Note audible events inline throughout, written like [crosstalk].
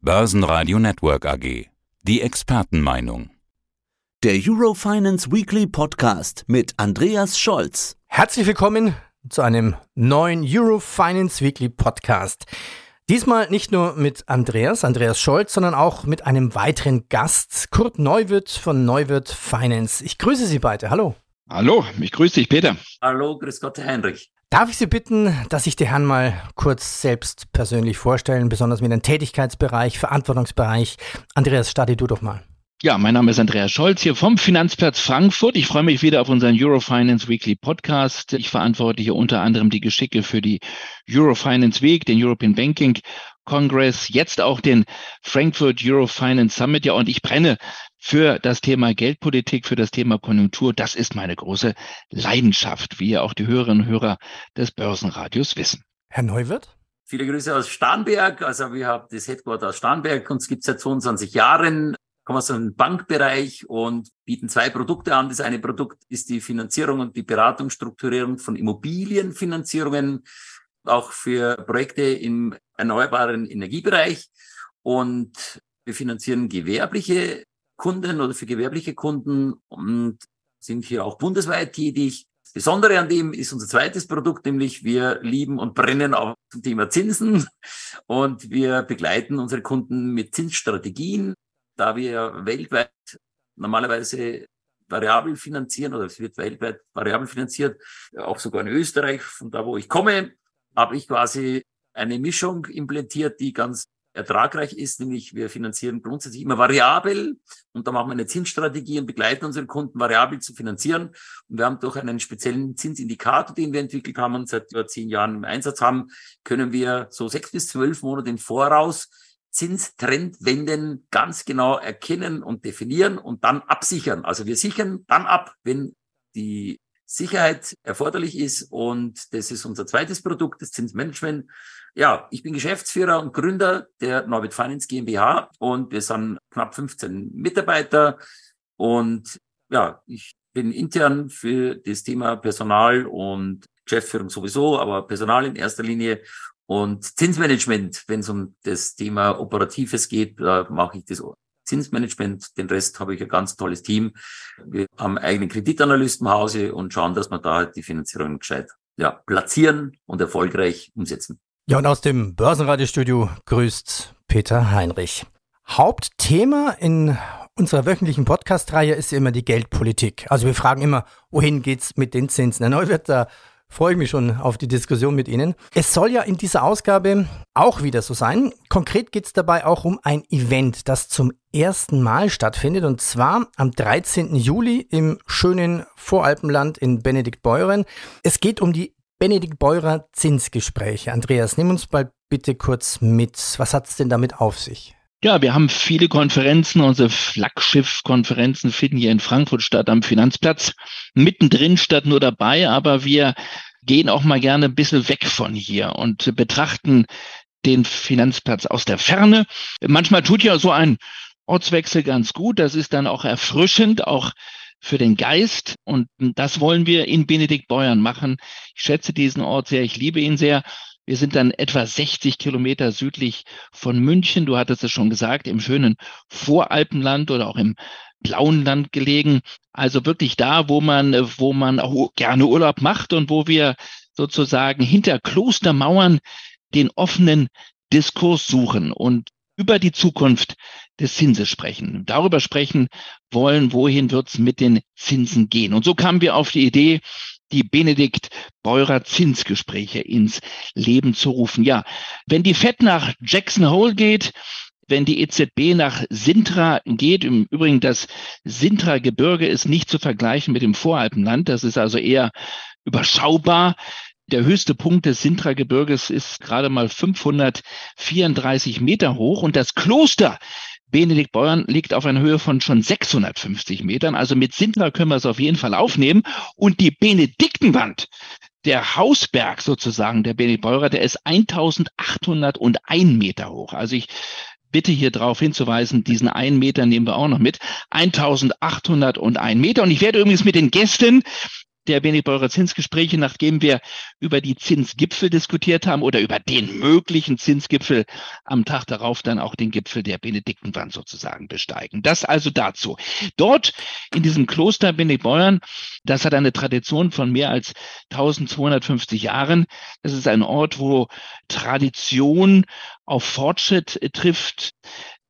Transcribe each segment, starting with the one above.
Börsenradio Network AG. Die Expertenmeinung. Der Eurofinance Weekly Podcast mit Andreas Scholz. Herzlich willkommen zu einem neuen Eurofinance Weekly Podcast. Diesmal nicht nur mit Andreas, Andreas Scholz, sondern auch mit einem weiteren Gast, Kurt Neuwirth von Neuwirth Finance. Ich grüße Sie beide. Hallo. Hallo, ich grüße dich, Peter. Hallo, grüß Gott, Heinrich. Darf ich Sie bitten, dass sich die Herren mal kurz selbst persönlich vorstellen, besonders mit dem Tätigkeitsbereich, Verantwortungsbereich? Andreas, starte du doch mal. Ja, mein Name ist Andreas Scholz hier vom Finanzplatz Frankfurt. Ich freue mich wieder auf unseren Eurofinance Weekly Podcast. Ich verantworte hier unter anderem die Geschicke für die Eurofinance Week, den European Banking Congress, jetzt auch den Frankfurt Eurofinance Summit. Ja, und ich brenne für das Thema Geldpolitik, für das Thema Konjunktur. Das ist meine große Leidenschaft, wie ja auch die Hörerinnen und Hörer des Börsenradios wissen. Herr Neuwirth? Viele Grüße aus Starnberg. Also wir haben das Headquarter aus Starnberg. Uns gibt es seit 22 Jahren. Kommen aus dem Bankbereich und bieten zwei Produkte an. Das eine Produkt ist die Finanzierung und die Beratungsstrukturierung von Immobilienfinanzierungen, auch für Projekte im erneuerbaren Energiebereich. Und wir finanzieren gewerbliche Kunden oder für gewerbliche Kunden und sind hier auch bundesweit tätig. Das Besondere an dem ist unser zweites Produkt, nämlich wir lieben und brennen auf zum Thema Zinsen und wir begleiten unsere Kunden mit Zinsstrategien, da wir weltweit normalerweise variabel finanzieren oder es wird weltweit variabel finanziert, auch sogar in Österreich, von da wo ich komme, habe ich quasi eine Mischung implementiert, die ganz ertragreich ist, nämlich wir finanzieren grundsätzlich immer variabel und da machen wir eine Zinsstrategie und begleiten unsere Kunden variabel zu finanzieren. Und wir haben durch einen speziellen Zinsindikator, den wir entwickelt haben und seit über zehn Jahren im Einsatz haben, können wir so sechs bis zwölf Monate im Voraus Zinstrendwenden ganz genau erkennen und definieren und dann absichern. Also wir sichern dann ab, wenn die Sicherheit erforderlich ist. Und das ist unser zweites Produkt, das Zinsmanagement. Ja, ich bin Geschäftsführer und Gründer der Norbit Finance GmbH und wir sind knapp 15 Mitarbeiter. Und ja, ich bin intern für das Thema Personal und Geschäftsführung sowieso, aber Personal in erster Linie und Zinsmanagement, wenn es um das Thema Operatives geht, da mache ich das Zinsmanagement. Den Rest habe ich ein ganz tolles Team. Wir haben eigenen Kreditanalysten im Hause und schauen, dass wir da halt die Finanzierung gescheit ja, platzieren und erfolgreich umsetzen. Ja, und aus dem Börsenradiostudio grüßt Peter Heinrich. Hauptthema in unserer wöchentlichen Podcast-Reihe ist immer die Geldpolitik. Also wir fragen immer, wohin geht's mit den Zinsen? Herr Neuwirth, da freue ich mich schon auf die Diskussion mit Ihnen. Es soll ja in dieser Ausgabe auch wieder so sein. Konkret geht es dabei auch um ein Event, das zum ersten Mal stattfindet und zwar am 13. Juli im schönen Voralpenland in Benediktbeuren. Es geht um die Benediktbeurer Zinsgespräche. Andreas, nimm uns mal bitte kurz mit. Was hat es denn damit auf sich? Ja, wir haben viele Konferenzen. Unsere Flaggschiff-Konferenzen finden hier in Frankfurt statt am Finanzplatz. Mittendrin statt nur dabei, aber wir gehen auch mal gerne ein bisschen weg von hier und betrachten den Finanzplatz aus der Ferne. Manchmal tut ja so ein Ortswechsel ganz gut. Das ist dann auch erfrischend, auch für den Geist. Und das wollen wir in Benedikt Beuern machen. Ich schätze diesen Ort sehr. Ich liebe ihn sehr. Wir sind dann etwa 60 Kilometer südlich von München. Du hattest es schon gesagt, im schönen Voralpenland oder auch im blauen Land gelegen. Also wirklich da, wo man, wo man auch gerne Urlaub macht und wo wir sozusagen hinter Klostermauern den offenen Diskurs suchen und über die Zukunft des Zinses sprechen. Darüber sprechen wollen, wohin wird's mit den Zinsen gehen. Und so kamen wir auf die Idee, die Benedikt Beurer Zinsgespräche ins Leben zu rufen. Ja, wenn die FED nach Jackson Hole geht, wenn die EZB nach Sintra geht, im Übrigen das Sintra-Gebirge ist nicht zu vergleichen mit dem Voralpenland, das ist also eher überschaubar. Der höchste Punkt des Sintra-Gebirges ist gerade mal 534 Meter hoch und das Kloster Benedikt Beuern liegt auf einer Höhe von schon 650 Metern. Also mit Sintra können wir es auf jeden Fall aufnehmen. Und die Benediktenwand, der Hausberg sozusagen, der Benedikt Beurer, der ist 1801 Meter hoch. Also ich bitte hier darauf hinzuweisen, diesen einen Meter nehmen wir auch noch mit. 1801 Meter. Und ich werde übrigens mit den Gästen der Benedikt Zinsgespräche, nachdem wir über die Zinsgipfel diskutiert haben oder über den möglichen Zinsgipfel am Tag darauf dann auch den Gipfel der Benediktenwand sozusagen besteigen. Das also dazu. Dort in diesem Kloster Benediktbeuern, das hat eine Tradition von mehr als 1250 Jahren. Das ist ein Ort, wo Tradition auf Fortschritt trifft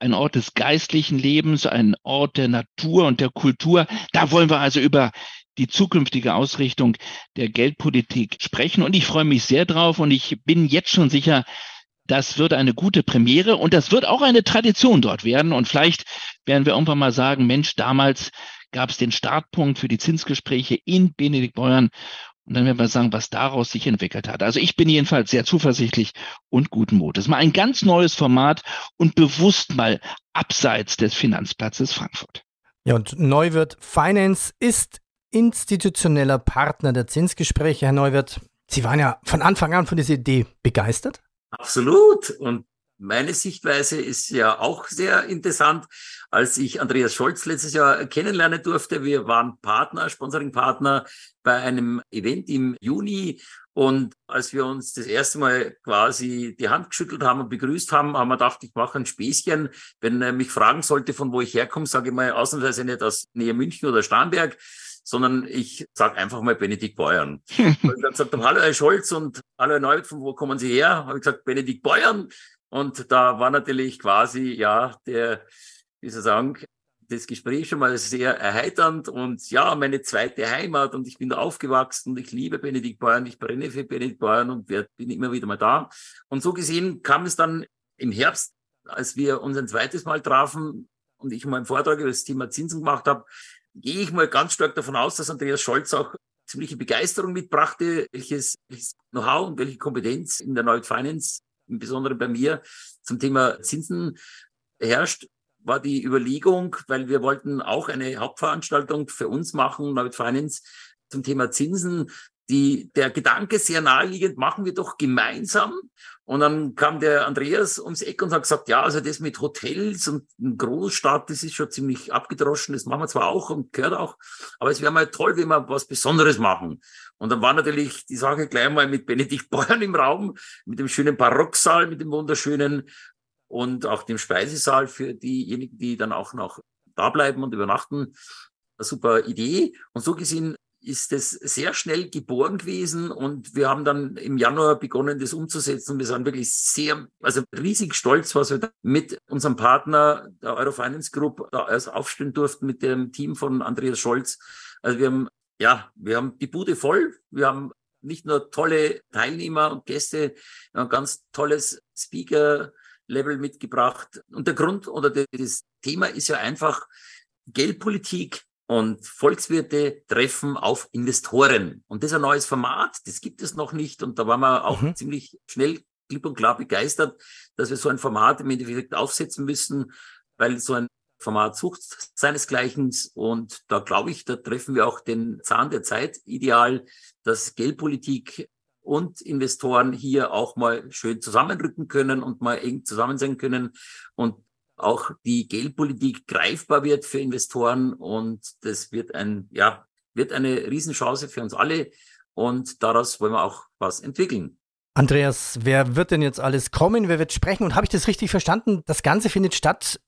ein Ort des geistlichen Lebens, ein Ort der Natur und der Kultur. Da wollen wir also über die zukünftige Ausrichtung der Geldpolitik sprechen. Und ich freue mich sehr drauf und ich bin jetzt schon sicher, das wird eine gute Premiere und das wird auch eine Tradition dort werden. Und vielleicht werden wir irgendwann mal sagen, Mensch, damals gab es den Startpunkt für die Zinsgespräche in Benedikt Beuern. Und dann werden wir sagen, was daraus sich entwickelt hat. Also ich bin jedenfalls sehr zuversichtlich und guten Mutes. Mal ein ganz neues Format und bewusst mal abseits des Finanzplatzes Frankfurt. Ja, und Neuwirth Finance ist institutioneller Partner der Zinsgespräche. Herr Neuwirth, Sie waren ja von Anfang an von dieser Idee begeistert. Absolut. Und meine Sichtweise ist ja auch sehr interessant. Als ich Andreas Scholz letztes Jahr kennenlernen durfte, wir waren Partner, Sponsoring-Partner bei einem Event im Juni. Und als wir uns das erste Mal quasi die Hand geschüttelt haben und begrüßt haben, haben wir gedacht, ich mache ein Späßchen. Wenn er mich fragen sollte, von wo ich herkomme, sage ich mal ausnahmsweise nicht aus Nähe München oder Starnberg, sondern ich sage einfach mal Benedikt Beuern. [laughs] und dann sagt er, hallo Herr Scholz und hallo Herr Neut, von wo kommen Sie her? Habe ich gesagt, Benedikt Beuern. Und da war natürlich quasi, ja, der, wie soll ich sagen, das Gespräch schon mal sehr erheiternd und ja, meine zweite Heimat und ich bin da aufgewachsen und ich liebe Benedikt Beuern, ich brenne für Benedikt Beuern und bin immer wieder mal da. Und so gesehen kam es dann im Herbst, als wir uns ein zweites Mal trafen und ich mal einen Vortrag über das Thema Zinsen gemacht habe, gehe ich mal ganz stark davon aus, dass Andreas Scholz auch ziemliche Begeisterung mitbrachte, welches, welches Know-how und welche Kompetenz in der Neut Finance, im Besonderen bei mir, zum Thema Zinsen herrscht, war die Überlegung, weil wir wollten auch eine Hauptveranstaltung für uns machen, Neut Finance, zum Thema Zinsen, die, der Gedanke sehr naheliegend, machen wir doch gemeinsam. Und dann kam der Andreas ums Eck und hat gesagt, ja, also das mit Hotels und Großstadt, das ist schon ziemlich abgedroschen. Das machen wir zwar auch und gehört auch, aber es wäre mal toll, wenn wir was Besonderes machen. Und dann war natürlich die Sache gleich mal mit Benedikt Beuern im Raum, mit dem schönen Barocksaal, mit dem wunderschönen und auch dem Speisesaal für diejenigen, die dann auch noch da bleiben und übernachten. Eine super Idee. Und so gesehen ist es sehr schnell geboren gewesen und wir haben dann im Januar begonnen, das umzusetzen. Wir sind wirklich sehr, also riesig stolz, was wir mit unserem Partner der Eurofinance Group da erst aufstehen durften mit dem Team von Andreas Scholz. Also wir haben, ja, wir haben die Bude voll. Wir haben nicht nur tolle Teilnehmer und Gäste, ein ganz tolles Speaker-Level mitgebracht. Und der Grund oder das Thema ist ja einfach Geldpolitik und Volkswirte treffen auf Investoren. Und das ist ein neues Format, das gibt es noch nicht. Und da waren wir auch mhm. ziemlich schnell klipp und klar begeistert, dass wir so ein Format im Endeffekt aufsetzen müssen, weil so ein Format sucht seinesgleichen. Und da glaube ich, da treffen wir auch den Zahn der Zeit ideal, dass Geldpolitik und Investoren hier auch mal schön zusammenrücken können und mal eng zusammen sein können. Und auch die Geldpolitik greifbar wird für Investoren und das wird ein, ja, wird eine Riesenchance für uns alle und daraus wollen wir auch was entwickeln. Andreas, wer wird denn jetzt alles kommen? Wer wird sprechen? Und habe ich das richtig verstanden? Das Ganze findet statt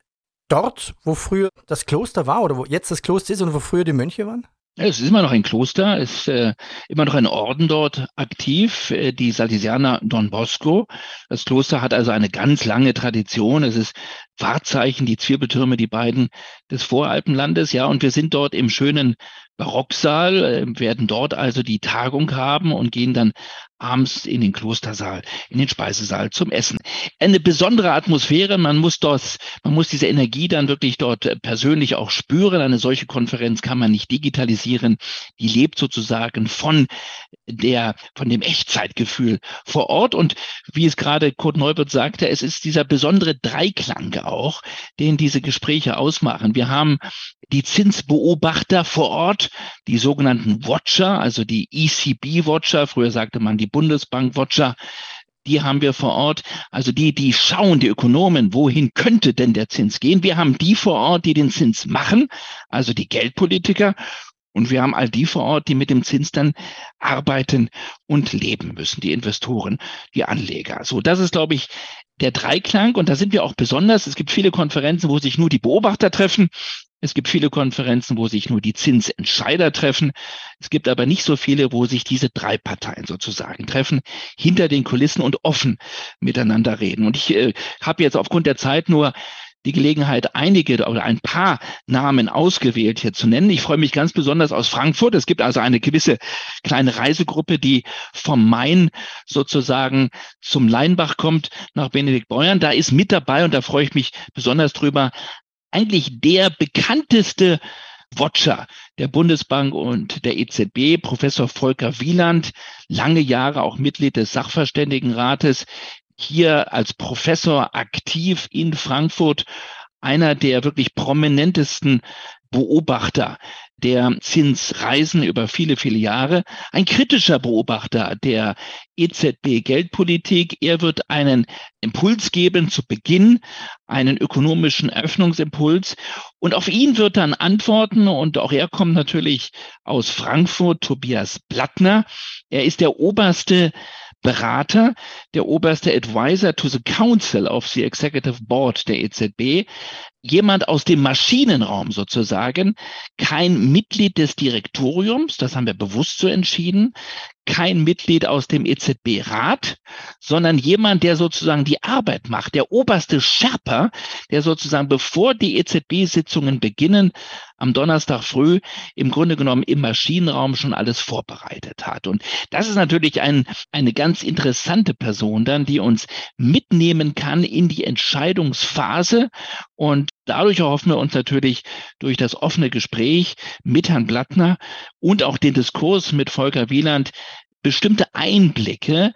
dort, wo früher das Kloster war oder wo jetzt das Kloster ist und wo früher die Mönche waren? Es ist immer noch ein Kloster, es ist äh, immer noch ein Orden dort aktiv, äh, die Salesianer Don Bosco. Das Kloster hat also eine ganz lange Tradition. Es ist Wahrzeichen, die Zwirbeltürme, die beiden des Voralpenlandes, ja, und wir sind dort im schönen Barocksaal, äh, werden dort also die Tagung haben und gehen dann abends in den Klostersaal, in den Speisesaal zum Essen. Eine besondere Atmosphäre, man muss dort, man muss diese Energie dann wirklich dort äh, persönlich auch spüren. Eine solche Konferenz kann man nicht digitalisieren. Die lebt sozusagen von der, von dem Echtzeitgefühl vor Ort. Und wie es gerade Kurt Neubert sagte, es ist dieser besondere Dreiklang auch, den diese Gespräche ausmachen. Wir haben die Zinsbeobachter vor Ort, die sogenannten Watcher, also die ECB-Watcher, früher sagte man die Bundesbank-Watcher, die haben wir vor Ort, also die, die schauen, die Ökonomen, wohin könnte denn der Zins gehen? Wir haben die vor Ort, die den Zins machen, also die Geldpolitiker. Und wir haben all die vor Ort, die mit dem Zins dann arbeiten und leben müssen, die Investoren, die Anleger. So, das ist, glaube ich, der Dreiklang. Und da sind wir auch besonders. Es gibt viele Konferenzen, wo sich nur die Beobachter treffen. Es gibt viele Konferenzen, wo sich nur die Zinsentscheider treffen. Es gibt aber nicht so viele, wo sich diese drei Parteien sozusagen treffen, hinter den Kulissen und offen miteinander reden. Und ich äh, habe jetzt aufgrund der Zeit nur die Gelegenheit, einige oder ein paar Namen ausgewählt hier zu nennen. Ich freue mich ganz besonders aus Frankfurt. Es gibt also eine gewisse kleine Reisegruppe, die vom Main sozusagen zum Leinbach kommt, nach Benedikt Beuern. Da ist mit dabei und da freue ich mich besonders drüber. Eigentlich der bekannteste Watcher der Bundesbank und der EZB, Professor Volker Wieland, lange Jahre auch Mitglied des Sachverständigenrates, hier als Professor aktiv in Frankfurt, einer der wirklich prominentesten Beobachter der Zinsreisen über viele, viele Jahre, ein kritischer Beobachter der EZB-Geldpolitik. Er wird einen Impuls geben zu Beginn, einen ökonomischen Öffnungsimpuls. Und auf ihn wird dann antworten. Und auch er kommt natürlich aus Frankfurt, Tobias Blattner. Er ist der oberste Berater, der oberste Advisor to the Council of the Executive Board der EZB, jemand aus dem Maschinenraum sozusagen, kein Mitglied des Direktoriums, das haben wir bewusst so entschieden, kein Mitglied aus dem EZB-Rat, sondern jemand, der sozusagen die Arbeit macht, der oberste Sherpa, der sozusagen bevor die EZB-Sitzungen beginnen, am Donnerstag früh im Grunde genommen im Maschinenraum schon alles vorbereitet hat. Und das ist natürlich ein, eine ganz interessante Person dann, die uns mitnehmen kann in die Entscheidungsphase. Und dadurch erhoffen wir uns natürlich durch das offene Gespräch mit Herrn Blattner und auch den Diskurs mit Volker Wieland bestimmte Einblicke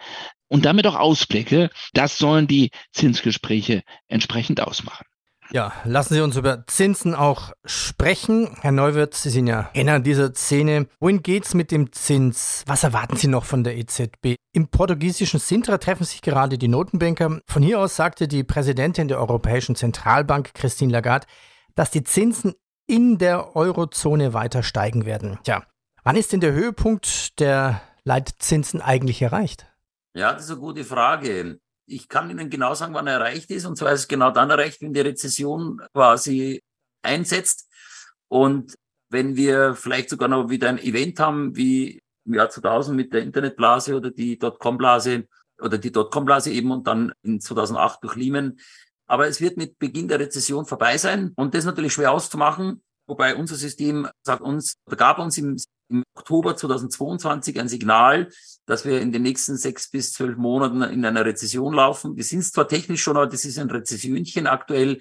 und damit auch Ausblicke. Das sollen die Zinsgespräche entsprechend ausmachen. Ja, lassen Sie uns über Zinsen auch sprechen. Herr Neuwirth, Sie sind ja Kenner dieser Szene. Wohin geht's mit dem Zins? Was erwarten Sie noch von der EZB? Im portugiesischen Sintra treffen sich gerade die Notenbanker. Von hier aus sagte die Präsidentin der Europäischen Zentralbank, Christine Lagarde, dass die Zinsen in der Eurozone weiter steigen werden. Tja, wann ist denn der Höhepunkt der Leitzinsen eigentlich erreicht? Ja, das ist eine gute Frage. Ich kann Ihnen genau sagen, wann er erreicht ist. Und zwar ist es genau dann erreicht, wenn die Rezession quasi einsetzt. Und wenn wir vielleicht sogar noch wieder ein Event haben, wie im Jahr 2000 mit der Internetblase oder die Dotcom-Blase oder die Dotcom-Blase eben und dann in 2008 durch Lehman. Aber es wird mit Beginn der Rezession vorbei sein. Und das ist natürlich schwer auszumachen. Wobei unser System sagt uns, oder gab uns im, im Oktober 2022 ein Signal, dass wir in den nächsten sechs bis zwölf Monaten in einer Rezession laufen. Wir sind zwar technisch schon, aber das ist ein Rezessionchen aktuell.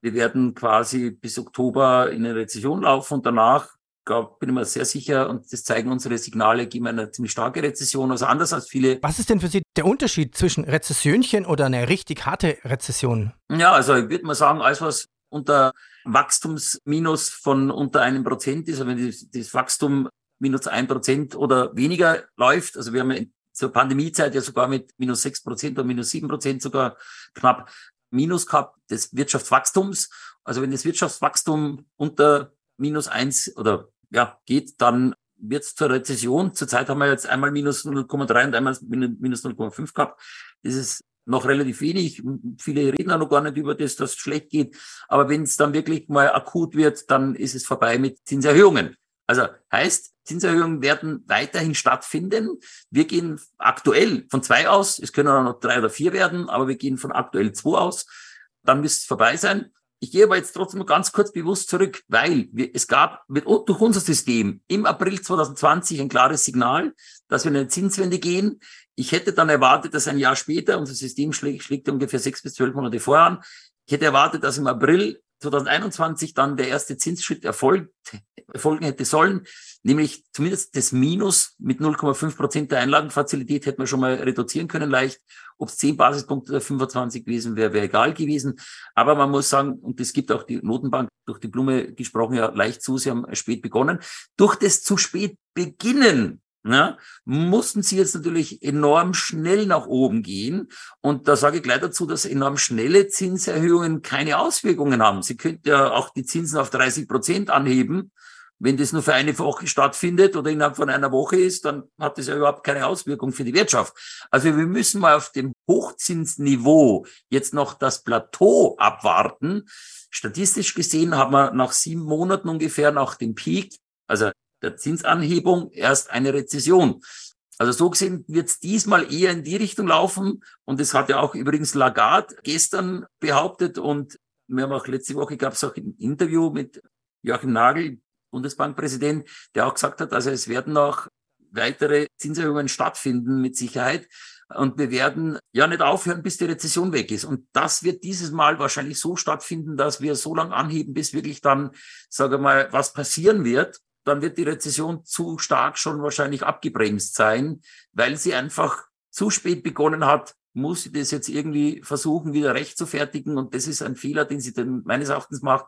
Wir werden quasi bis Oktober in eine Rezession laufen und danach glaub, bin ich mir sehr sicher, und das zeigen unsere Signale, geben wir eine ziemlich starke Rezession, also anders als viele. Was ist denn für Sie der Unterschied zwischen Rezessionchen oder einer richtig harte Rezession? Ja, also ich würde mal sagen, alles was unter Wachstumsminus von unter einem Prozent ist, also wenn das Wachstum minus ein Prozent oder weniger läuft, also wir haben ja zur Pandemiezeit ja sogar mit minus sechs Prozent oder minus sieben Prozent sogar knapp Minus gehabt des Wirtschaftswachstums. Also wenn das Wirtschaftswachstum unter minus eins oder ja geht, dann wird es zur Rezession. Zurzeit haben wir jetzt einmal minus 0,3 und einmal minus 0,5 gehabt. Das ist noch relativ wenig. Viele reden auch noch gar nicht über das, dass es schlecht geht. Aber wenn es dann wirklich mal akut wird, dann ist es vorbei mit Zinserhöhungen. Also heißt, Zinserhöhungen werden weiterhin stattfinden. Wir gehen aktuell von zwei aus. Es können auch noch drei oder vier werden, aber wir gehen von aktuell zwei aus. Dann müsste es vorbei sein. Ich gehe aber jetzt trotzdem ganz kurz bewusst zurück, weil wir, es gab mit, durch unser System im April 2020 ein klares Signal, dass wir in eine Zinswende gehen. Ich hätte dann erwartet, dass ein Jahr später, unser System schlägt, schlägt ungefähr sechs bis zwölf Monate voran, ich hätte erwartet, dass im April 2021 dann der erste Zinsschritt erfolgt, erfolgen hätte sollen, nämlich zumindest das Minus mit 0,5 Prozent der Einlagenfazilität hätte man schon mal reduzieren können leicht. Ob es 10 Basispunkte oder 25 gewesen wäre, wäre egal gewesen. Aber man muss sagen, und es gibt auch die Notenbank durch die Blume gesprochen ja leicht zu, sie haben spät begonnen. Durch das zu spät beginnen ja, mussten sie jetzt natürlich enorm schnell nach oben gehen. Und da sage ich gleich dazu, dass enorm schnelle Zinserhöhungen keine Auswirkungen haben. Sie könnten ja auch die Zinsen auf 30 Prozent anheben Wenn das nur für eine Woche stattfindet oder innerhalb von einer Woche ist, dann hat das ja überhaupt keine Auswirkung für die Wirtschaft. Also wir müssen mal auf dem Hochzinsniveau jetzt noch das Plateau abwarten. Statistisch gesehen haben wir nach sieben Monaten ungefähr nach dem Peak, also der Zinsanhebung, erst eine Rezession. Also so gesehen wird es diesmal eher in die Richtung laufen. Und das hat ja auch übrigens Lagarde gestern behauptet. Und wir haben auch letzte Woche gab es auch ein Interview mit Joachim Nagel, Bundesbankpräsident, der auch gesagt hat, also es werden noch weitere Zinserhöhungen stattfinden mit Sicherheit. Und wir werden ja nicht aufhören, bis die Rezession weg ist. Und das wird dieses Mal wahrscheinlich so stattfinden, dass wir so lange anheben, bis wirklich dann, sage mal, was passieren wird. Dann wird die Rezession zu stark schon wahrscheinlich abgebremst sein, weil sie einfach zu spät begonnen hat, muss sie das jetzt irgendwie versuchen, wieder recht zu fertigen. Und das ist ein Fehler, den sie dann meines Erachtens macht.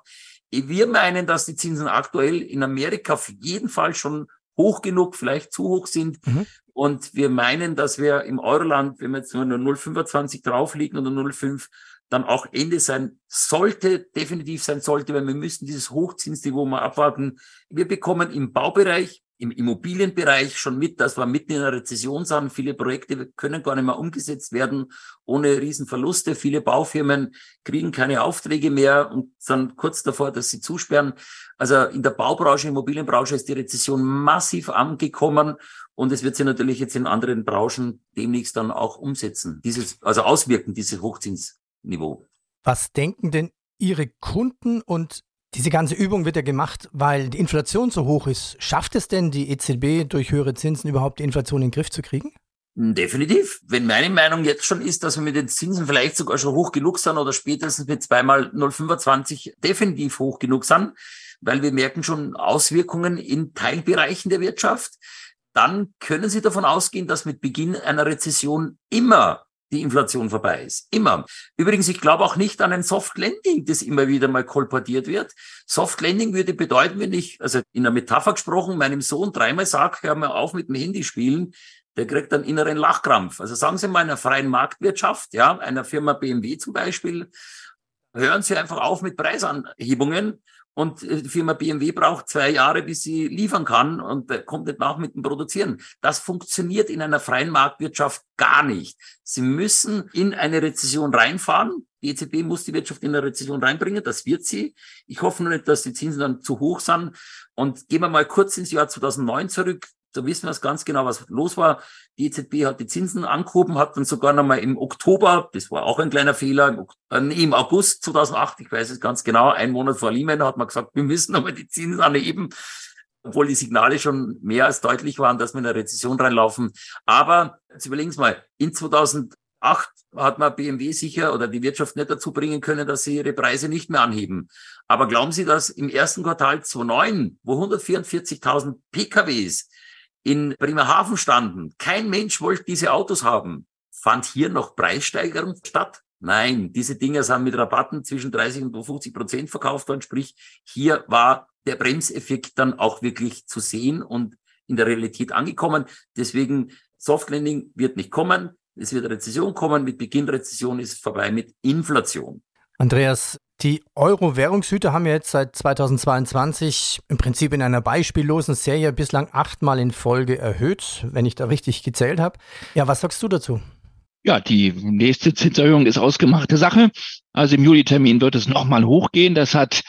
Wir meinen, dass die Zinsen aktuell in Amerika auf jeden Fall schon hoch genug, vielleicht zu hoch sind. Mhm. Und wir meinen, dass wir im Euroland, wenn wir jetzt nur 0,25 drauflegen oder 0,5, dann auch Ende sein sollte, definitiv sein sollte, weil wir müssen dieses Hochzinsniveau mal abwarten. Wir bekommen im Baubereich im Immobilienbereich schon mit, dass wir mitten in einer Rezession sind. Viele Projekte können gar nicht mehr umgesetzt werden ohne Riesenverluste. Viele Baufirmen kriegen keine Aufträge mehr und sind kurz davor, dass sie zusperren. Also in der Baubranche, Immobilienbranche ist die Rezession massiv angekommen und es wird sich natürlich jetzt in anderen Branchen demnächst dann auch umsetzen. Dieses, also auswirken, dieses Hochzinsniveau. Was denken denn Ihre Kunden und diese ganze Übung wird ja gemacht, weil die Inflation so hoch ist. Schafft es denn die EZB durch höhere Zinsen überhaupt die Inflation in den Griff zu kriegen? Definitiv. Wenn meine Meinung jetzt schon ist, dass wir mit den Zinsen vielleicht sogar schon hoch genug sind oder spätestens mit zweimal 0,25 definitiv hoch genug sind, weil wir merken schon Auswirkungen in Teilbereichen der Wirtschaft, dann können Sie davon ausgehen, dass mit Beginn einer Rezession immer die Inflation vorbei ist. Immer. Übrigens, ich glaube auch nicht an ein Soft Landing, das immer wieder mal kolportiert wird. Soft Landing würde bedeuten, wenn ich, also in der Metapher gesprochen, meinem Sohn dreimal sage, hör mal auf mit dem Handy spielen, der kriegt einen inneren Lachkrampf. Also sagen Sie mal einer freien Marktwirtschaft, ja, einer Firma BMW zum Beispiel, hören Sie einfach auf mit Preisanhebungen und äh, die Firma BMW braucht zwei Jahre, bis sie liefern kann und kommt nicht nach mit dem Produzieren. Das funktioniert in einer freien Marktwirtschaft gar nicht. Sie müssen in eine Rezession reinfahren. Die EZB muss die Wirtschaft in eine Rezession reinbringen. Das wird sie. Ich hoffe nur nicht, dass die Zinsen dann zu hoch sind. Und gehen wir mal kurz ins Jahr 2009 zurück. Da wissen wir es ganz genau, was los war. Die EZB hat die Zinsen angehoben, hat dann sogar nochmal im Oktober, das war auch ein kleiner Fehler, im äh, August 2008, ich weiß es ganz genau, ein Monat vor Lehman hat man gesagt, wir müssen nochmal die Zinsen anheben, obwohl die Signale schon mehr als deutlich waren, dass wir in eine Rezession reinlaufen. Aber jetzt überlegen Sie mal, in 2008 hat man BMW sicher oder die Wirtschaft nicht dazu bringen können, dass sie ihre Preise nicht mehr anheben. Aber glauben Sie, dass im ersten Quartal 2009, wo 144.000 PKWs in Bremerhaven standen, kein Mensch wollte diese Autos haben, fand hier noch Preissteigerung statt? Nein, diese Dinger sind mit Rabatten zwischen 30 und 50 Prozent verkauft worden. Sprich, hier war der Bremseffekt dann auch wirklich zu sehen und in der Realität angekommen. Deswegen Soft Landing wird nicht kommen. Es wird Rezession kommen. Mit Beginn Rezession ist vorbei mit Inflation. Andreas, die Euro-Währungshüter haben ja jetzt seit 2022 im Prinzip in einer beispiellosen Serie bislang achtmal in Folge erhöht, wenn ich da richtig gezählt habe. Ja, was sagst du dazu? Ja, die nächste Zinserhöhung ist ausgemachte Sache. Also im Juli-Termin wird es nochmal hochgehen. Das hat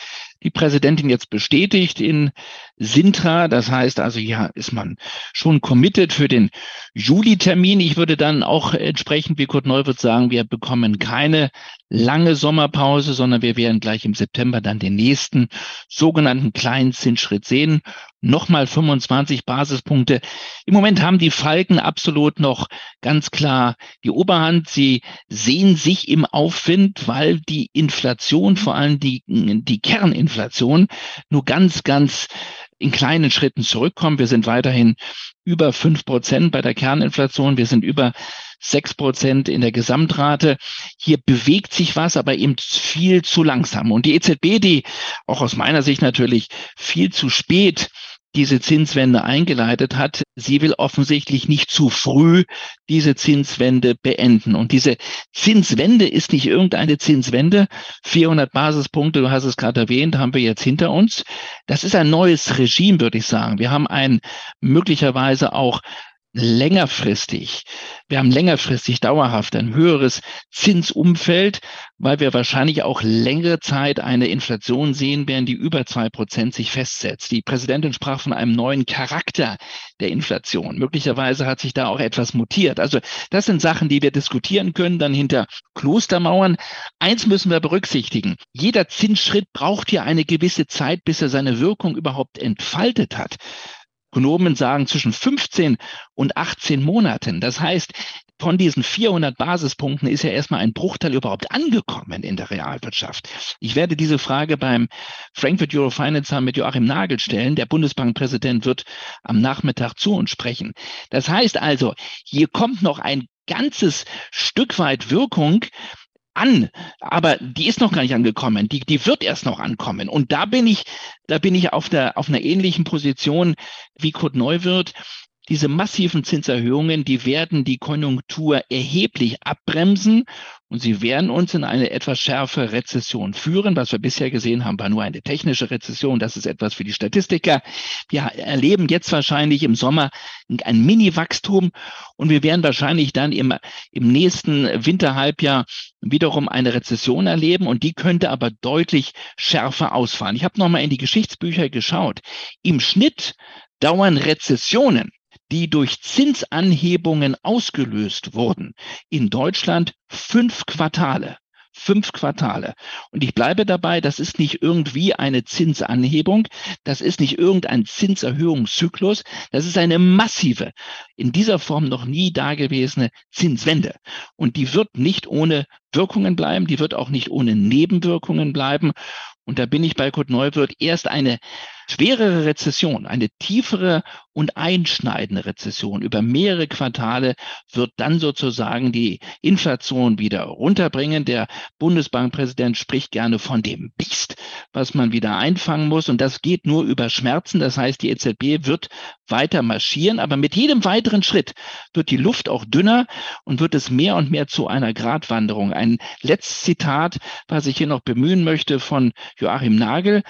die Präsidentin jetzt bestätigt in Sintra. Das heißt also, ja, ist man schon committed für den Juli-Termin. Ich würde dann auch entsprechend, wie Kurt Neuwirth sagen, wir bekommen keine lange Sommerpause, sondern wir werden gleich im September dann den nächsten sogenannten kleinen Zinsschritt sehen. Nochmal 25 Basispunkte. Im Moment haben die Falken absolut noch ganz klar die Oberhand. Sie sehen sich im Aufwind, weil die Inflation, vor allem die, die Kerninflation, nur ganz, ganz in kleinen Schritten zurückkommen. Wir sind weiterhin über fünf Prozent bei der Kerninflation. Wir sind über sechs Prozent in der Gesamtrate. Hier bewegt sich was, aber eben viel zu langsam. Und die EZB, die auch aus meiner Sicht natürlich viel zu spät diese Zinswende eingeleitet hat. Sie will offensichtlich nicht zu früh diese Zinswende beenden. Und diese Zinswende ist nicht irgendeine Zinswende. 400 Basispunkte, du hast es gerade erwähnt, haben wir jetzt hinter uns. Das ist ein neues Regime, würde ich sagen. Wir haben ein möglicherweise auch längerfristig, wir haben längerfristig dauerhaft ein höheres Zinsumfeld, weil wir wahrscheinlich auch längere Zeit eine Inflation sehen werden, die über zwei Prozent sich festsetzt. Die Präsidentin sprach von einem neuen Charakter der Inflation. Möglicherweise hat sich da auch etwas mutiert. Also das sind Sachen, die wir diskutieren können, dann hinter Klostermauern. Eins müssen wir berücksichtigen. Jeder Zinsschritt braucht hier eine gewisse Zeit, bis er seine Wirkung überhaupt entfaltet hat. Ökonomen sagen zwischen 15 und 18 Monaten. Das heißt, von diesen 400 Basispunkten ist ja erstmal ein Bruchteil überhaupt angekommen in der Realwirtschaft. Ich werde diese Frage beim Frankfurt Eurofinance mit Joachim Nagel stellen. Der Bundesbankpräsident wird am Nachmittag zu uns sprechen. Das heißt also, hier kommt noch ein ganzes Stück weit Wirkung an, aber die ist noch gar nicht angekommen. Die, die wird erst noch ankommen. Und da bin ich, da bin ich auf der, auf einer ähnlichen Position wie Kurt Neuwirth. Diese massiven Zinserhöhungen, die werden die Konjunktur erheblich abbremsen und sie werden uns in eine etwas schärfere Rezession führen. Was wir bisher gesehen haben, war nur eine technische Rezession. Das ist etwas für die Statistiker. Wir erleben jetzt wahrscheinlich im Sommer ein Mini-Wachstum und wir werden wahrscheinlich dann im, im nächsten Winterhalbjahr wiederum eine Rezession erleben und die könnte aber deutlich schärfer ausfallen. Ich habe nochmal in die Geschichtsbücher geschaut. Im Schnitt dauern Rezessionen die durch Zinsanhebungen ausgelöst wurden, in Deutschland fünf Quartale. Fünf Quartale. Und ich bleibe dabei, das ist nicht irgendwie eine Zinsanhebung, das ist nicht irgendein Zinserhöhungszyklus, das ist eine massive, in dieser Form noch nie dagewesene Zinswende. Und die wird nicht ohne Wirkungen bleiben, die wird auch nicht ohne Nebenwirkungen bleiben. Und da bin ich bei Kurt Neuwirth erst eine schwerere Rezession, eine tiefere und einschneidende Rezession über mehrere Quartale wird dann sozusagen die Inflation wieder runterbringen. Der Bundesbankpräsident spricht gerne von dem Biest, was man wieder einfangen muss. Und das geht nur über Schmerzen. Das heißt, die EZB wird weiter marschieren. Aber mit jedem weiteren Schritt wird die Luft auch dünner und wird es mehr und mehr zu einer Gratwanderung. Ein letztes Zitat, was ich hier noch bemühen möchte von Joachim Nagel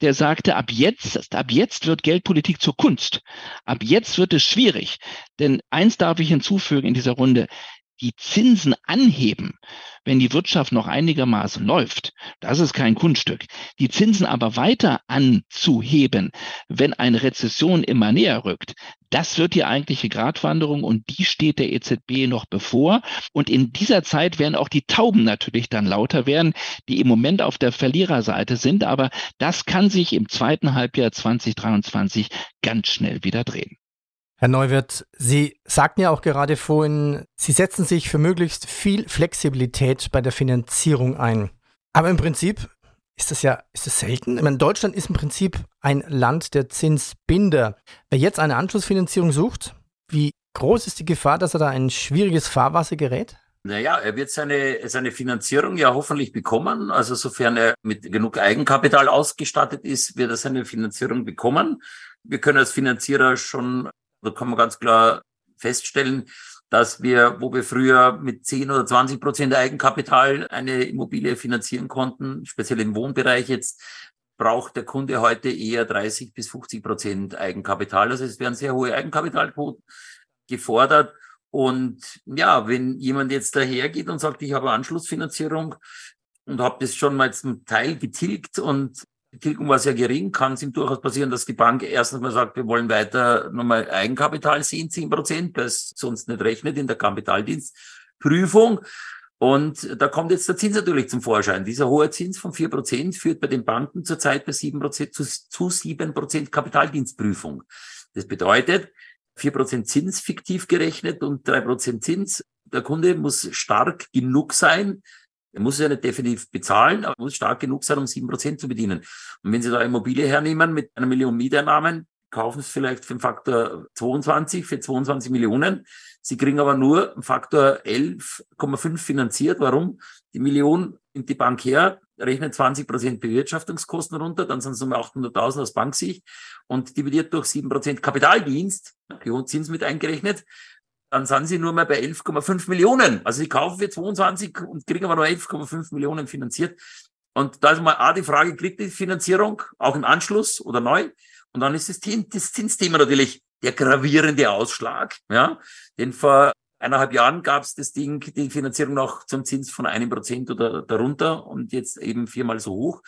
der sagte, ab jetzt, ab jetzt wird Geldpolitik zur Kunst. Ab jetzt wird es schwierig. Denn eins darf ich hinzufügen in dieser Runde. Die Zinsen anheben, wenn die Wirtschaft noch einigermaßen läuft, das ist kein Kunststück. Die Zinsen aber weiter anzuheben, wenn eine Rezession immer näher rückt, das wird die eigentliche Gratwanderung und die steht der EZB noch bevor. Und in dieser Zeit werden auch die Tauben natürlich dann lauter werden, die im Moment auf der Verliererseite sind. Aber das kann sich im zweiten Halbjahr 2023 ganz schnell wieder drehen. Herr Neuwirth, Sie sagten ja auch gerade vorhin, Sie setzen sich für möglichst viel Flexibilität bei der Finanzierung ein. Aber im Prinzip ist das ja ist das selten. Ich meine, Deutschland ist im Prinzip ein Land der Zinsbinder. Wer jetzt eine Anschlussfinanzierung sucht, wie groß ist die Gefahr, dass er da ein schwieriges Fahrwasser gerät? Naja, er wird seine, seine Finanzierung ja hoffentlich bekommen. Also sofern er mit genug Eigenkapital ausgestattet ist, wird er seine Finanzierung bekommen. Wir können als Finanzierer schon da kann man ganz klar feststellen, dass wir, wo wir früher mit 10 oder 20 Prozent Eigenkapital eine Immobilie finanzieren konnten, speziell im Wohnbereich jetzt, braucht der Kunde heute eher 30 bis 50 Prozent Eigenkapital. Also es werden sehr hohe Eigenkapitalquoten gefordert. Und ja, wenn jemand jetzt dahergeht und sagt, ich habe Anschlussfinanzierung und habe das schon mal zum Teil getilgt und die Tilgung war sehr gering, kann es ihm durchaus passieren, dass die Bank erstens mal sagt, wir wollen weiter nochmal Eigenkapital sehen, 10 Prozent, das sonst nicht rechnet in der Kapitaldienstprüfung. Und da kommt jetzt der Zins natürlich zum Vorschein. Dieser hohe Zins von 4 Prozent führt bei den Banken zurzeit bei 7 Prozent zu, zu 7 Prozent Kapitaldienstprüfung. Das bedeutet, 4 Prozent Zins fiktiv gerechnet und 3 Prozent Zins. Der Kunde muss stark genug sein, er muss ja nicht definitiv bezahlen, aber muss stark genug sein, um sieben Prozent zu bedienen. Und wenn Sie da Immobilie hernehmen mit einer Million Mieteinnahmen, kaufen Sie vielleicht für den Faktor 22, für 22 Millionen. Sie kriegen aber nur einen Faktor 11,5 finanziert. Warum? Die Million nimmt die Bank her, rechnet 20 Prozent Bewirtschaftungskosten runter, dann sind es um 800.000 aus Banksicht und dividiert durch 7 Prozent Kapitaldienst, Zins mit eingerechnet, dann sind sie nur mehr bei 11,5 Millionen. Also sie kaufen für 22 und kriegen aber nur 11,5 Millionen finanziert. Und da ist mal A, die Frage, kriegt die Finanzierung auch im Anschluss oder neu? Und dann ist das, das Zinsthema natürlich der gravierende Ausschlag, ja, denn vor eineinhalb Jahren gab es das Ding, die Finanzierung noch zum Zins von einem Prozent oder darunter und jetzt eben viermal so hoch.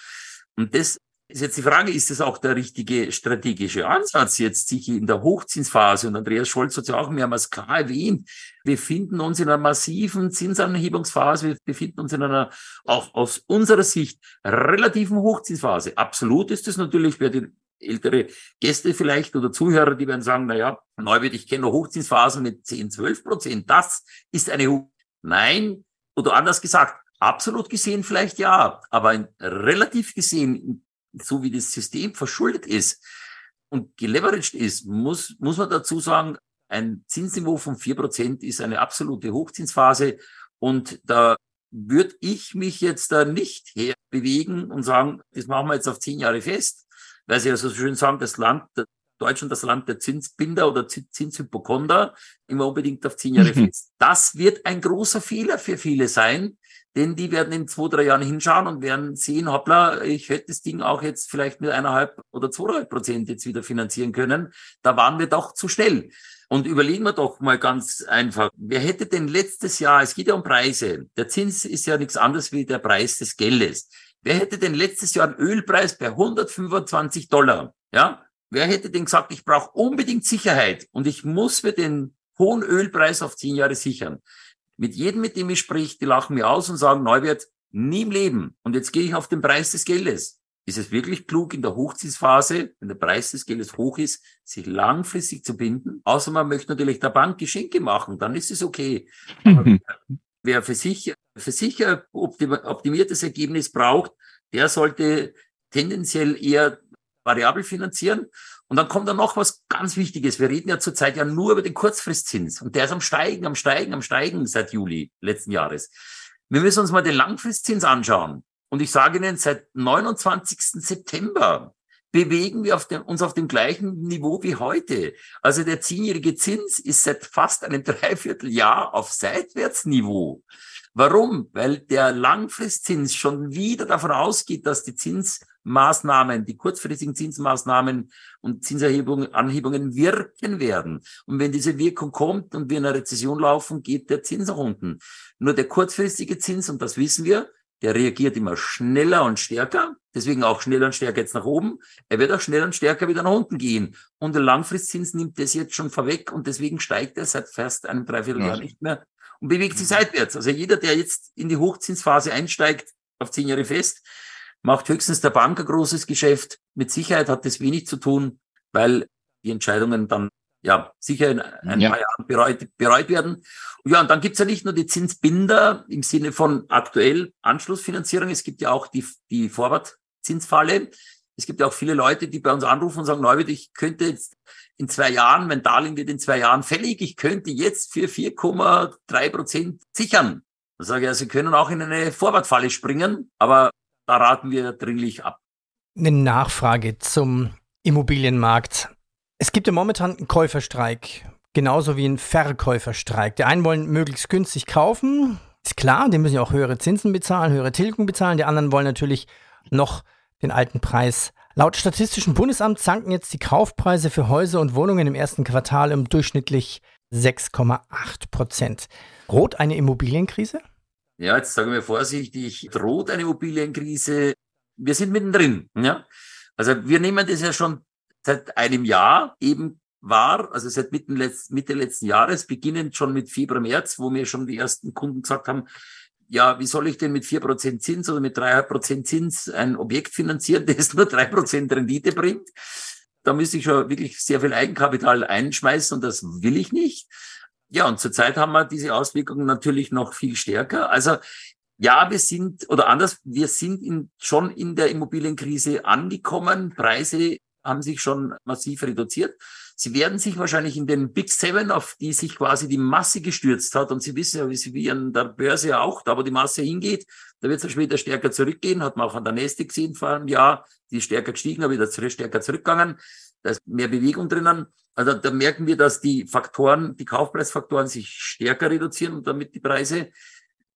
Und das ist jetzt die Frage, ist das auch der richtige strategische Ansatz jetzt sich in der Hochzinsphase? Und Andreas Scholz hat ja auch mehrmals klar erwähnt, wir befinden uns in einer massiven Zinsanhebungsphase, wir befinden uns in einer, auch aus unserer Sicht, relativen Hochzinsphase. Absolut ist es natürlich, wer die ältere Gäste vielleicht oder Zuhörer, die werden sagen, na ja, Neuwirt, ich kenne Hochzinsphasen mit 10, 12 Prozent. Das ist eine Hoch Nein, oder anders gesagt, absolut gesehen vielleicht ja, aber relativ gesehen, so wie das System verschuldet ist und geleveraged ist, muss, muss man dazu sagen, ein Zinsniveau von vier Prozent ist eine absolute Hochzinsphase. Und da würde ich mich jetzt da nicht herbewegen und sagen, das machen wir jetzt auf zehn Jahre fest, weil sie ja so schön sagen, das Land, Deutschland das Land der Zinsbinder oder Zinshypochonder, immer unbedingt auf zehn Jahre mhm. fest. Das wird ein großer Fehler für viele sein, denn die werden in zwei, drei Jahren hinschauen und werden sehen, hoppla, ich hätte das Ding auch jetzt vielleicht mit eineinhalb oder zweieinhalb Prozent jetzt wieder finanzieren können. Da waren wir doch zu schnell. Und überlegen wir doch mal ganz einfach, wer hätte denn letztes Jahr, es geht ja um Preise, der Zins ist ja nichts anderes wie der Preis des Geldes. Wer hätte denn letztes Jahr einen Ölpreis bei 125 Dollar? Ja, wer hätte denn gesagt, ich brauche unbedingt Sicherheit und ich muss mir den hohen Ölpreis auf zehn Jahre sichern? Mit jedem, mit dem ich sprich, die lachen mir aus und sagen, Neuwert, nie im Leben. Und jetzt gehe ich auf den Preis des Geldes. Ist es wirklich klug, in der Hochzinsphase, wenn der Preis des Geldes hoch ist, sich langfristig zu binden? Außer man möchte natürlich der Bank Geschenke machen, dann ist es okay. Aber [laughs] wer für sich, für sich ein optimiertes Ergebnis braucht, der sollte tendenziell eher variabel finanzieren. Und dann kommt da noch was ganz Wichtiges. Wir reden ja zurzeit ja nur über den Kurzfristzins. Und der ist am Steigen, am Steigen, am Steigen seit Juli letzten Jahres. Wir müssen uns mal den Langfristzins anschauen. Und ich sage Ihnen, seit 29. September bewegen wir auf dem, uns auf dem gleichen Niveau wie heute. Also der zehnjährige Zins ist seit fast einem [laughs] Dreivierteljahr auf Seitwärtsniveau. Warum? Weil der Langfristzins schon wieder davon ausgeht, dass die Zinsmaßnahmen, die kurzfristigen Zinsmaßnahmen und Zinserhebungen, Anhebungen wirken werden. Und wenn diese Wirkung kommt und wir in eine Rezession laufen, geht der Zins nach unten. Nur der kurzfristige Zins, und das wissen wir, der reagiert immer schneller und stärker, deswegen auch schneller und stärker jetzt nach oben. Er wird auch schneller und stärker wieder nach unten gehen. Und der Langfristzins nimmt das jetzt schon vorweg und deswegen steigt er seit fast einem Dreivierteljahr ja. nicht mehr und bewegt sich seitwärts. Also jeder, der jetzt in die Hochzinsphase einsteigt, auf zehn Jahre fest, macht höchstens der Bank ein großes Geschäft. Mit Sicherheit hat das wenig zu tun, weil die Entscheidungen dann ja sicher in ein ja. paar Jahren bereut, bereut werden. Ja, und dann gibt's ja nicht nur die Zinsbinder im Sinne von aktuell Anschlussfinanzierung, es gibt ja auch die, die Vorwärtszinsfalle. Es gibt ja auch viele Leute, die bei uns anrufen und sagen, Neuwied, ich könnte jetzt in zwei Jahren, mein Darlehen wird in zwei Jahren fällig, ich könnte jetzt für 4,3 Prozent sichern. Da sage ich, ja, Sie können auch in eine Vorwärtsfalle springen, aber da raten wir dringlich ab. Eine Nachfrage zum Immobilienmarkt. Es gibt ja momentan einen Käuferstreik genauso wie ein Verkäuferstreik. Die einen wollen möglichst günstig kaufen, ist klar, die müssen ja auch höhere Zinsen bezahlen, höhere Tilgung bezahlen. Die anderen wollen natürlich noch den alten Preis. Laut Statistischem Bundesamt sanken jetzt die Kaufpreise für Häuser und Wohnungen im ersten Quartal um durchschnittlich 6,8 Prozent. Droht eine Immobilienkrise? Ja, jetzt sagen wir vorsichtig, droht eine Immobilienkrise. Wir sind mittendrin. Ja? Also wir nehmen das ja schon seit einem Jahr eben war, also seit Mitte letzten Jahres, beginnend schon mit Februar, März, wo mir schon die ersten Kunden gesagt haben, ja, wie soll ich denn mit vier Prozent Zins oder mit dreieinhalb Prozent Zins ein Objekt finanzieren, [laughs] das nur drei Prozent Rendite bringt? Da müsste ich schon wirklich sehr viel Eigenkapital einschmeißen und das will ich nicht. Ja, und zurzeit haben wir diese Auswirkungen natürlich noch viel stärker. Also ja, wir sind, oder anders, wir sind in, schon in der Immobilienkrise angekommen. Preise haben sich schon massiv reduziert. Sie werden sich wahrscheinlich in den Big Seven, auf die sich quasi die Masse gestürzt hat, und Sie wissen ja, wie sie wie an der Börse auch, da wo die Masse hingeht, da wird es später stärker zurückgehen, hat man auch an der Neste gesehen vor einem Jahr, die ist stärker gestiegen, aber wieder stärker zurückgegangen. Da ist mehr Bewegung drinnen. Also da merken wir, dass die Faktoren, die Kaufpreisfaktoren sich stärker reduzieren und damit die Preise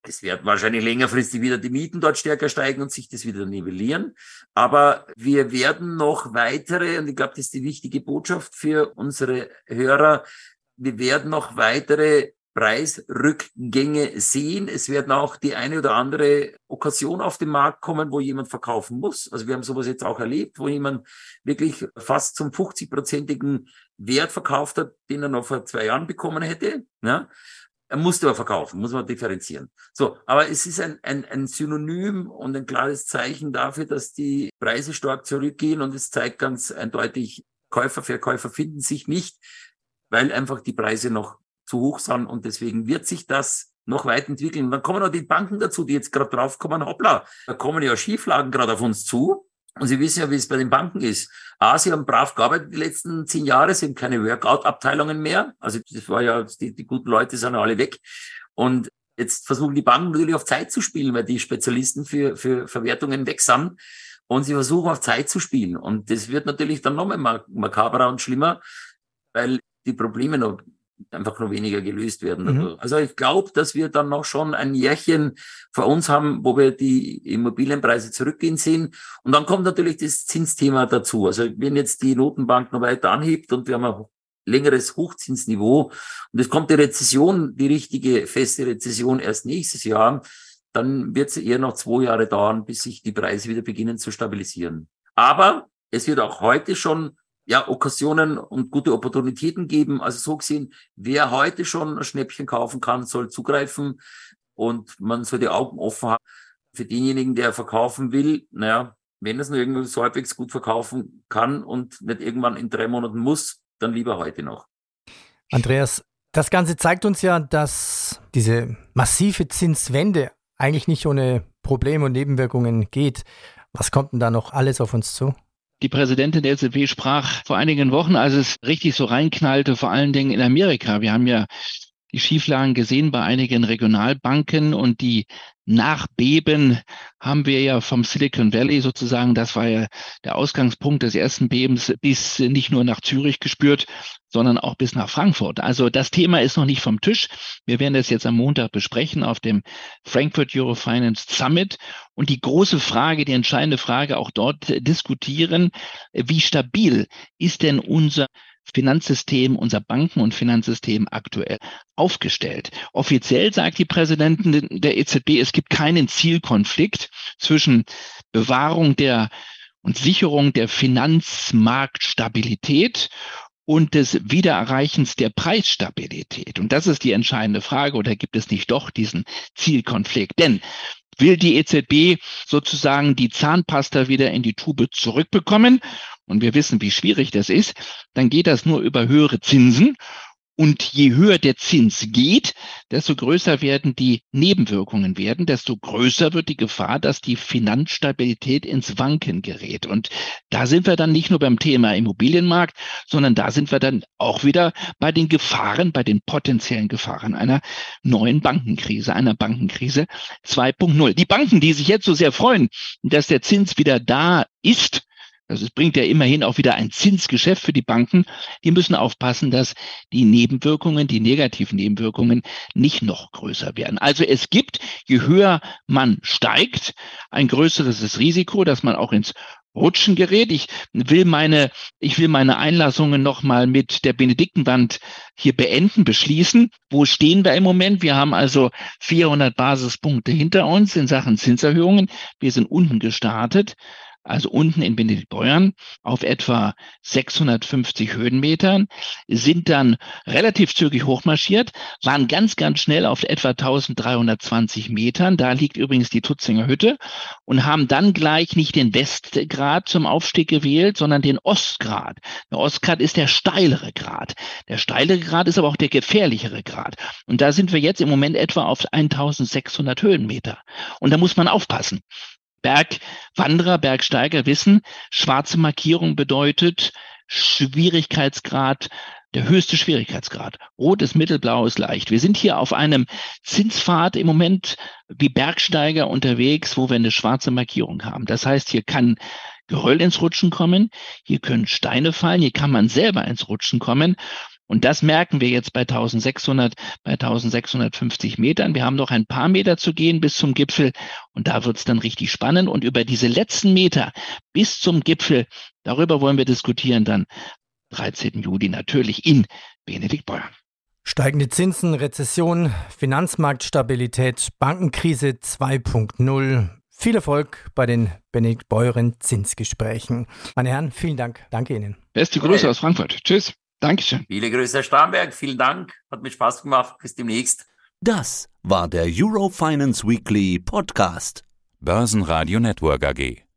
es wird wahrscheinlich längerfristig wieder die Mieten dort stärker steigen und sich das wieder nivellieren. Aber wir werden noch weitere, und ich glaube, das ist die wichtige Botschaft für unsere Hörer, wir werden noch weitere Preisrückgänge sehen. Es werden auch die eine oder andere Okkasion auf den Markt kommen, wo jemand verkaufen muss. Also wir haben sowas jetzt auch erlebt, wo jemand wirklich fast zum 50-prozentigen Wert verkauft hat, den er noch vor zwei Jahren bekommen hätte. Ja. Er musste aber verkaufen, muss man differenzieren. So, aber es ist ein, ein, ein Synonym und ein klares Zeichen dafür, dass die Preise stark zurückgehen und es zeigt ganz eindeutig, Käufer, Verkäufer finden sich nicht, weil einfach die Preise noch zu hoch sind und deswegen wird sich das noch weit entwickeln. Und dann kommen noch die Banken dazu, die jetzt gerade draufkommen, hoppla, da kommen ja Schieflagen gerade auf uns zu. Und Sie wissen ja, wie es bei den Banken ist. A, Sie haben brav gearbeitet die letzten zehn Jahre, sind keine Workout-Abteilungen mehr. Also das war ja, die, die guten Leute sind ja alle weg. Und jetzt versuchen die Banken natürlich auf Zeit zu spielen, weil die Spezialisten für, für Verwertungen weg sind. Und sie versuchen auf Zeit zu spielen. Und das wird natürlich dann nochmal makaberer und schlimmer, weil die Probleme noch einfach nur weniger gelöst werden. Mhm. Also ich glaube, dass wir dann noch schon ein Jährchen vor uns haben, wo wir die Immobilienpreise zurückgehen sehen. Und dann kommt natürlich das Zinsthema dazu. Also wenn jetzt die Notenbank noch weiter anhebt und wir haben ein längeres Hochzinsniveau und es kommt die Rezession, die richtige feste Rezession erst nächstes Jahr, dann wird es eher noch zwei Jahre dauern, bis sich die Preise wieder beginnen zu stabilisieren. Aber es wird auch heute schon ja, Okkasionen und gute Opportunitäten geben. Also so gesehen, wer heute schon ein Schnäppchen kaufen kann, soll zugreifen und man soll die Augen offen haben. Für denjenigen, der verkaufen will, naja, wenn es nur irgendwie so halbwegs gut verkaufen kann und nicht irgendwann in drei Monaten muss, dann lieber heute noch. Andreas, das Ganze zeigt uns ja, dass diese massive Zinswende eigentlich nicht ohne Probleme und Nebenwirkungen geht. Was kommt denn da noch alles auf uns zu? Die Präsidentin der EZB sprach vor einigen Wochen, als es richtig so reinknallte, vor allen Dingen in Amerika. Wir haben ja die Schieflagen gesehen bei einigen Regionalbanken und die Nachbeben haben wir ja vom Silicon Valley sozusagen, das war ja der Ausgangspunkt des ersten Bebens, bis nicht nur nach Zürich gespürt, sondern auch bis nach Frankfurt. Also das Thema ist noch nicht vom Tisch. Wir werden das jetzt am Montag besprechen auf dem Frankfurt Eurofinance Summit und die große Frage, die entscheidende Frage auch dort diskutieren, wie stabil ist denn unser Finanzsystem, unser Banken- und Finanzsystem aktuell aufgestellt. Offiziell sagt die Präsidentin der EZB, es gibt keinen Zielkonflikt zwischen Bewahrung der und Sicherung der Finanzmarktstabilität und des Wiedererreichens der Preisstabilität. Und das ist die entscheidende Frage, oder gibt es nicht doch diesen Zielkonflikt? Denn will die EZB sozusagen die Zahnpasta wieder in die Tube zurückbekommen und wir wissen, wie schwierig das ist, dann geht das nur über höhere Zinsen. Und je höher der Zins geht, desto größer werden die Nebenwirkungen werden, desto größer wird die Gefahr, dass die Finanzstabilität ins Wanken gerät. Und da sind wir dann nicht nur beim Thema Immobilienmarkt, sondern da sind wir dann auch wieder bei den Gefahren, bei den potenziellen Gefahren einer neuen Bankenkrise, einer Bankenkrise 2.0. Die Banken, die sich jetzt so sehr freuen, dass der Zins wieder da ist, also es bringt ja immerhin auch wieder ein Zinsgeschäft für die Banken. Die müssen aufpassen, dass die Nebenwirkungen, die negativen Nebenwirkungen nicht noch größer werden. Also es gibt, je höher man steigt, ein größeres Risiko, dass man auch ins Rutschen gerät. Ich will meine, ich will meine Einlassungen nochmal mit der Benediktenwand hier beenden, beschließen. Wo stehen wir im Moment? Wir haben also 400 Basispunkte hinter uns in Sachen Zinserhöhungen. Wir sind unten gestartet also unten in Benediktbeuern auf etwa 650 Höhenmetern, sind dann relativ zügig hochmarschiert, waren ganz, ganz schnell auf etwa 1320 Metern. Da liegt übrigens die Tutzinger Hütte und haben dann gleich nicht den Westgrad zum Aufstieg gewählt, sondern den Ostgrad. Der Ostgrad ist der steilere Grad. Der steilere Grad ist aber auch der gefährlichere Grad. Und da sind wir jetzt im Moment etwa auf 1600 Höhenmeter. Und da muss man aufpassen. Bergwanderer, Bergsteiger wissen, schwarze Markierung bedeutet Schwierigkeitsgrad der höchste Schwierigkeitsgrad. Rot ist mittel, blau ist leicht. Wir sind hier auf einem Zinspfad im Moment wie Bergsteiger unterwegs, wo wir eine schwarze Markierung haben. Das heißt, hier kann Geröll ins Rutschen kommen, hier können Steine fallen, hier kann man selber ins Rutschen kommen. Und das merken wir jetzt bei 1600, bei 1650 Metern. Wir haben noch ein paar Meter zu gehen bis zum Gipfel und da wird es dann richtig spannend. Und über diese letzten Meter bis zum Gipfel, darüber wollen wir diskutieren dann 13. Juli natürlich in Benedikt Beuer. Steigende Zinsen, Rezession, Finanzmarktstabilität, Bankenkrise 2.0. Viel Erfolg bei den Benedikt Beuren Zinsgesprächen. Meine Herren, vielen Dank. Danke Ihnen. Beste Grüße aus Frankfurt. Tschüss. Dankeschön. Viele Grüße, Herr Starnberg. Vielen Dank. Hat mir Spaß gemacht. Bis demnächst. Das war der Eurofinance Weekly Podcast. Börsenradio Network AG.